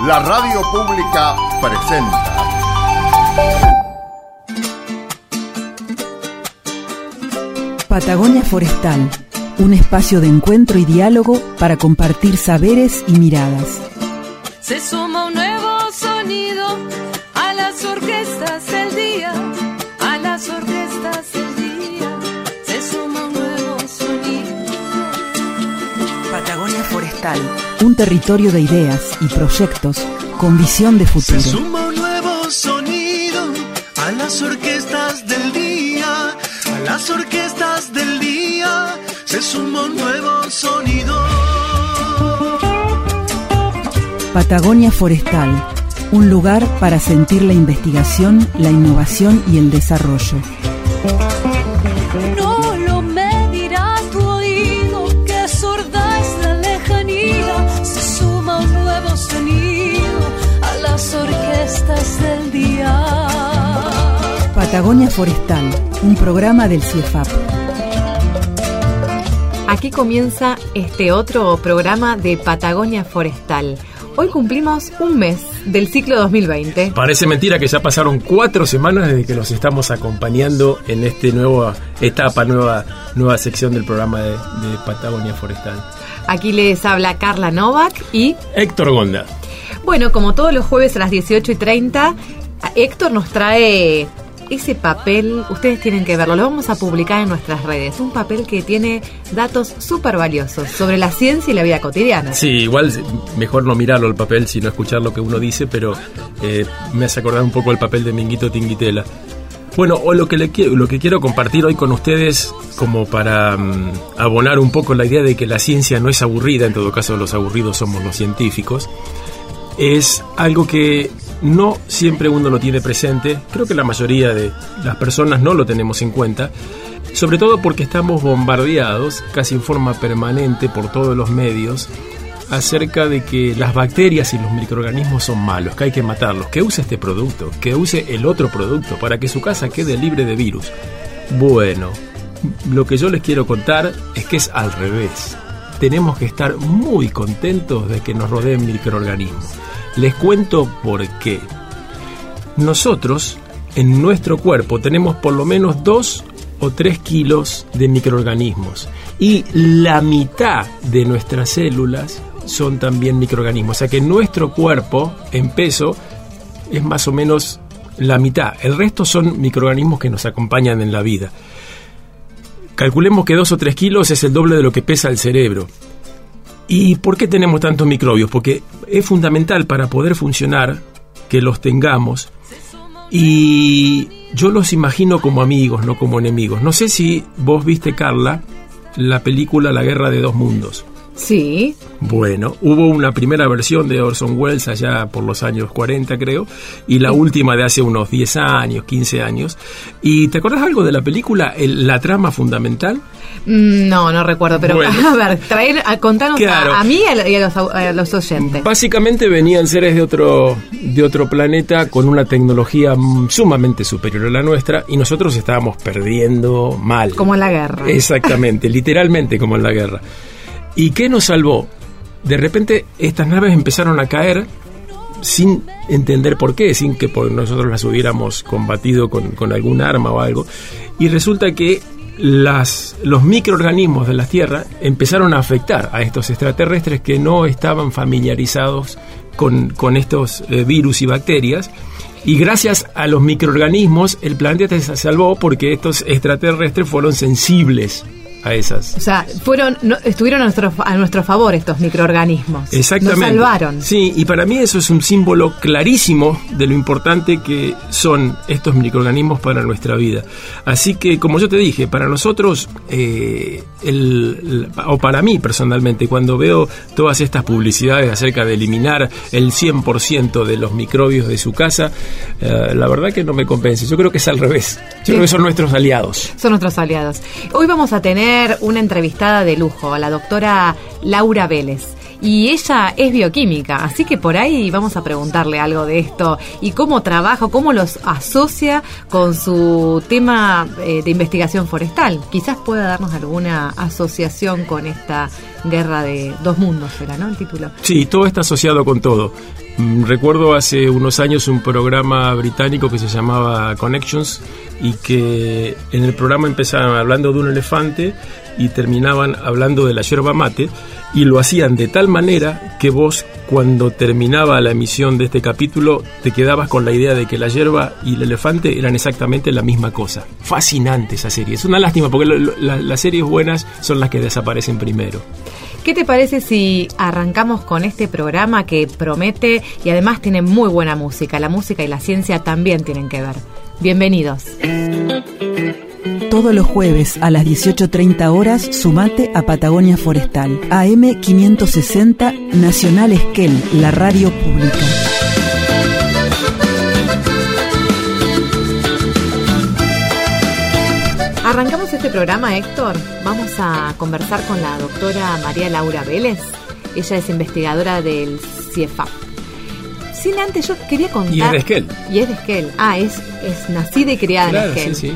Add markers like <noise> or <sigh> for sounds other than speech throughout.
la radio pública presenta. Patagonia Forestal, un espacio de encuentro y diálogo para compartir saberes y miradas. Se suma un nuevo sonido Un territorio de ideas y proyectos con visión de futuro. Se suma un nuevo sonido a las orquestas del día, a las orquestas del día. Se suma un nuevo sonido. Patagonia Forestal, un lugar para sentir la investigación, la innovación y el desarrollo. Del día. Patagonia Forestal, un programa del CIEFAP. Aquí comienza este otro programa de Patagonia Forestal. Hoy cumplimos un mes del ciclo 2020. Parece mentira que ya pasaron cuatro semanas desde que los estamos acompañando en esta nueva etapa, nueva, nueva sección del programa de, de Patagonia Forestal. Aquí les habla Carla Novak y Héctor Gonda. Bueno, como todos los jueves a las 18 y 30, Héctor nos trae ese papel, ustedes tienen que verlo, lo vamos a publicar en nuestras redes, un papel que tiene datos súper valiosos sobre la ciencia y la vida cotidiana. Sí, igual mejor no mirarlo el papel, sino escuchar lo que uno dice, pero eh, me hace acordar un poco el papel de Minguito Tinguitela. Bueno, o lo que, lo que quiero compartir hoy con ustedes, como para mm, abonar un poco la idea de que la ciencia no es aburrida, en todo caso los aburridos somos los científicos, es algo que no siempre uno lo tiene presente, creo que la mayoría de las personas no lo tenemos en cuenta, sobre todo porque estamos bombardeados casi en forma permanente por todos los medios acerca de que las bacterias y los microorganismos son malos, que hay que matarlos, que use este producto, que use el otro producto para que su casa quede libre de virus. Bueno, lo que yo les quiero contar es que es al revés. Tenemos que estar muy contentos de que nos rodeen microorganismos. Les cuento por qué. Nosotros, en nuestro cuerpo, tenemos por lo menos 2 o 3 kilos de microorganismos. Y la mitad de nuestras células son también microorganismos. O sea que nuestro cuerpo, en peso, es más o menos la mitad. El resto son microorganismos que nos acompañan en la vida. Calculemos que 2 o 3 kilos es el doble de lo que pesa el cerebro. ¿Y por qué tenemos tantos microbios? Porque es fundamental para poder funcionar que los tengamos. Y yo los imagino como amigos, no como enemigos. No sé si vos viste, Carla, la película La Guerra de Dos Mundos. Sí, Bueno, hubo una primera versión de Orson Welles allá por los años 40, creo, y la última de hace unos 10 años, 15 años. ¿Y te acordás algo de la película, el- la trama fundamental? Mm, no, no recuerdo, pero Bueno. <laughs> a ver, traer, a, contanos a- Claro. a, mí y a, lo- y a los, a los oyentes. Básicamente venían seres de otro, de otro planeta con una tecnología sumamente superior a la nuestra y nosotros estábamos perdiendo mal. Como en la guerra. Exactamente, <laughs> literalmente como en la guerra. ¿Y qué nos salvó? De repente estas naves empezaron a caer sin entender por qué, sin que nosotros las hubiéramos combatido con, con algún arma o algo. Y resulta que las, los microorganismos de la Tierra empezaron a afectar a estos extraterrestres que no estaban familiarizados con, con estos eh, virus y bacterias. Y gracias a los microorganismos el planeta se salvó porque estos extraterrestres fueron sensibles a esas. O sea, fueron, no- estuvieron a nuestro, a nuestro favor estos microorganismos. Exactamente. Nos salvaron. Sí, y para mí eso es un símbolo clarísimo de lo importante que son estos microorganismos para nuestra vida. Así que, como yo te dije, para nosotros, eh, el- el- o para mí personalmente, cuando veo todas estas publicidades acerca de eliminar el 100% de los microbios de su casa, eh, la verdad que no me convence. Yo creo que es al revés. Yo creo que son nuestros aliados. Son nuestros aliados. Hoy vamos a tener una entrevistada de lujo, a la doctora Laura Vélez. y ella es bioquímica, así que por ahí vamos a preguntarle algo de esto y cómo trabaja, cómo los asocia con su tema eh, de investigación forestal. Quizás pueda darnos alguna asociación con esta guerra de dos mundos, ¿era, no? El título. Sí, todo está asociado con todo. Mm, Recuerdo hace unos años un programa británico que se llamaba Connections y que en el programa empezaban hablando de un elefante y terminaban hablando de la yerba mate y lo hacían de tal manera que vos cuando terminaba la emisión de este capítulo te quedabas con la idea de que la yerba y el elefante eran exactamente la misma cosa. Fascinante esa serie. Es una lástima porque las series buenas son las que desaparecen primero. ¿Qué te parece si arrancamos con este programa que promete y además tiene muy buena música? La música y la ciencia también tienen que ver. Bienvenidos. Todos los jueves a las 18.30 horas, sumate a Patagonia Forestal, AM 560, Nacional Esquel, la radio pública. Este programa, Héctor. Vamos a conversar con la doctora María Laura Vélez. Ella es investigadora del CIEFAP. Sin antes, yo quería contar. Y es de Esquel. Y es de Esquel. Ah, es, es nacida y criada Claro, en Esquel. sí, sí.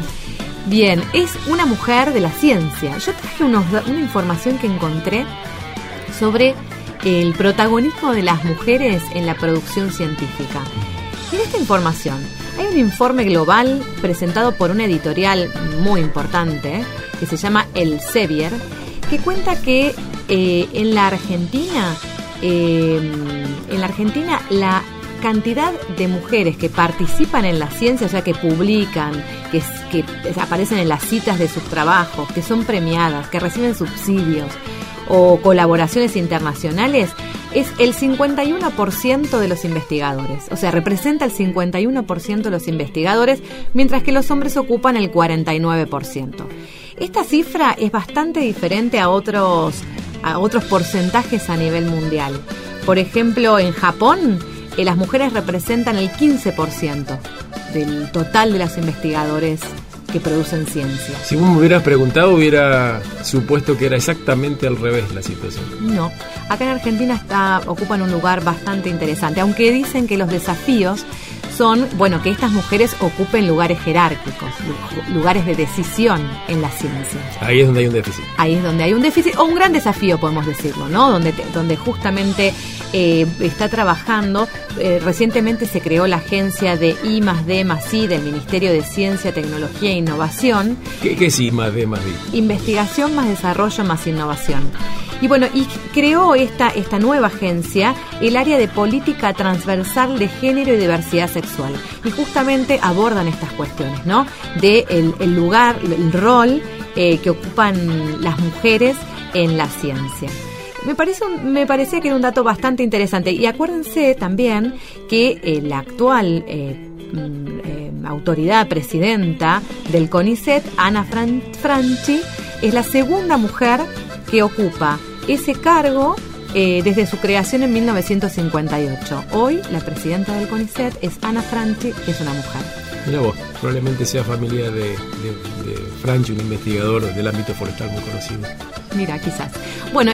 Bien, es una mujer de la ciencia. Yo traje unos una información que encontré sobre el protagonismo de las mujeres en la producción científica. En esta información hay un informe global presentado por una editorial muy importante que se llama El Sevier, que cuenta que eh, en la Argentina, eh, en la Argentina la cantidad de mujeres que participan en la ciencia, o sea, que publican, que, que aparecen en las citas de sus trabajos, que son premiadas, que reciben subsidios o colaboraciones internacionales, es el 51% de los investigadores. O sea, representa el 51% de los investigadores, mientras que los hombres ocupan el 49%. Esta cifra es bastante diferente a otros, a otros porcentajes a nivel mundial. Por ejemplo, en Japón, eh, las mujeres representan el 15% del total de los investigadores que producen ciencia. Si vos me hubieras preguntado, hubiera supuesto que era exactamente al revés la situación. No, acá en Argentina está, ocupan un lugar bastante interesante, aunque dicen que los desafíos son, bueno, que estas mujeres ocupen lugares jerárquicos, lu- lugares de decisión en la ciencia. Ahí es donde hay un déficit. Ahí es donde hay un déficit o un gran desafío, podemos decirlo, ¿no? Donde, te- donde justamente eh, está trabajando. eh, recientemente se creó la agencia de I más D más I del Ministerio de Ciencia, Tecnología e Innovación, ¿Qué, qué sí, más B, más B? investigación más desarrollo más innovación. Y bueno, y creó esta, esta nueva agencia el área de política transversal de género y diversidad sexual. Y justamente abordan estas cuestiones, ¿no? De el, lugar, el rol eh, que ocupan las mujeres en la ciencia. Me, parece me parecía que era un dato bastante interesante. Y acuérdense también que eh, la actual eh, mm, autoridad presidenta del CONICET, Ana Fran- Franchi, es la segunda mujer que ocupa ese cargo eh, desde su creación en 1958. Hoy la presidenta del CONICET es Ana Franchi, que es una mujer. Mira vos, probablemente sea familia de, de, de Franchi, un investigador del ámbito forestal muy conocido. Mira, quizás. Bueno,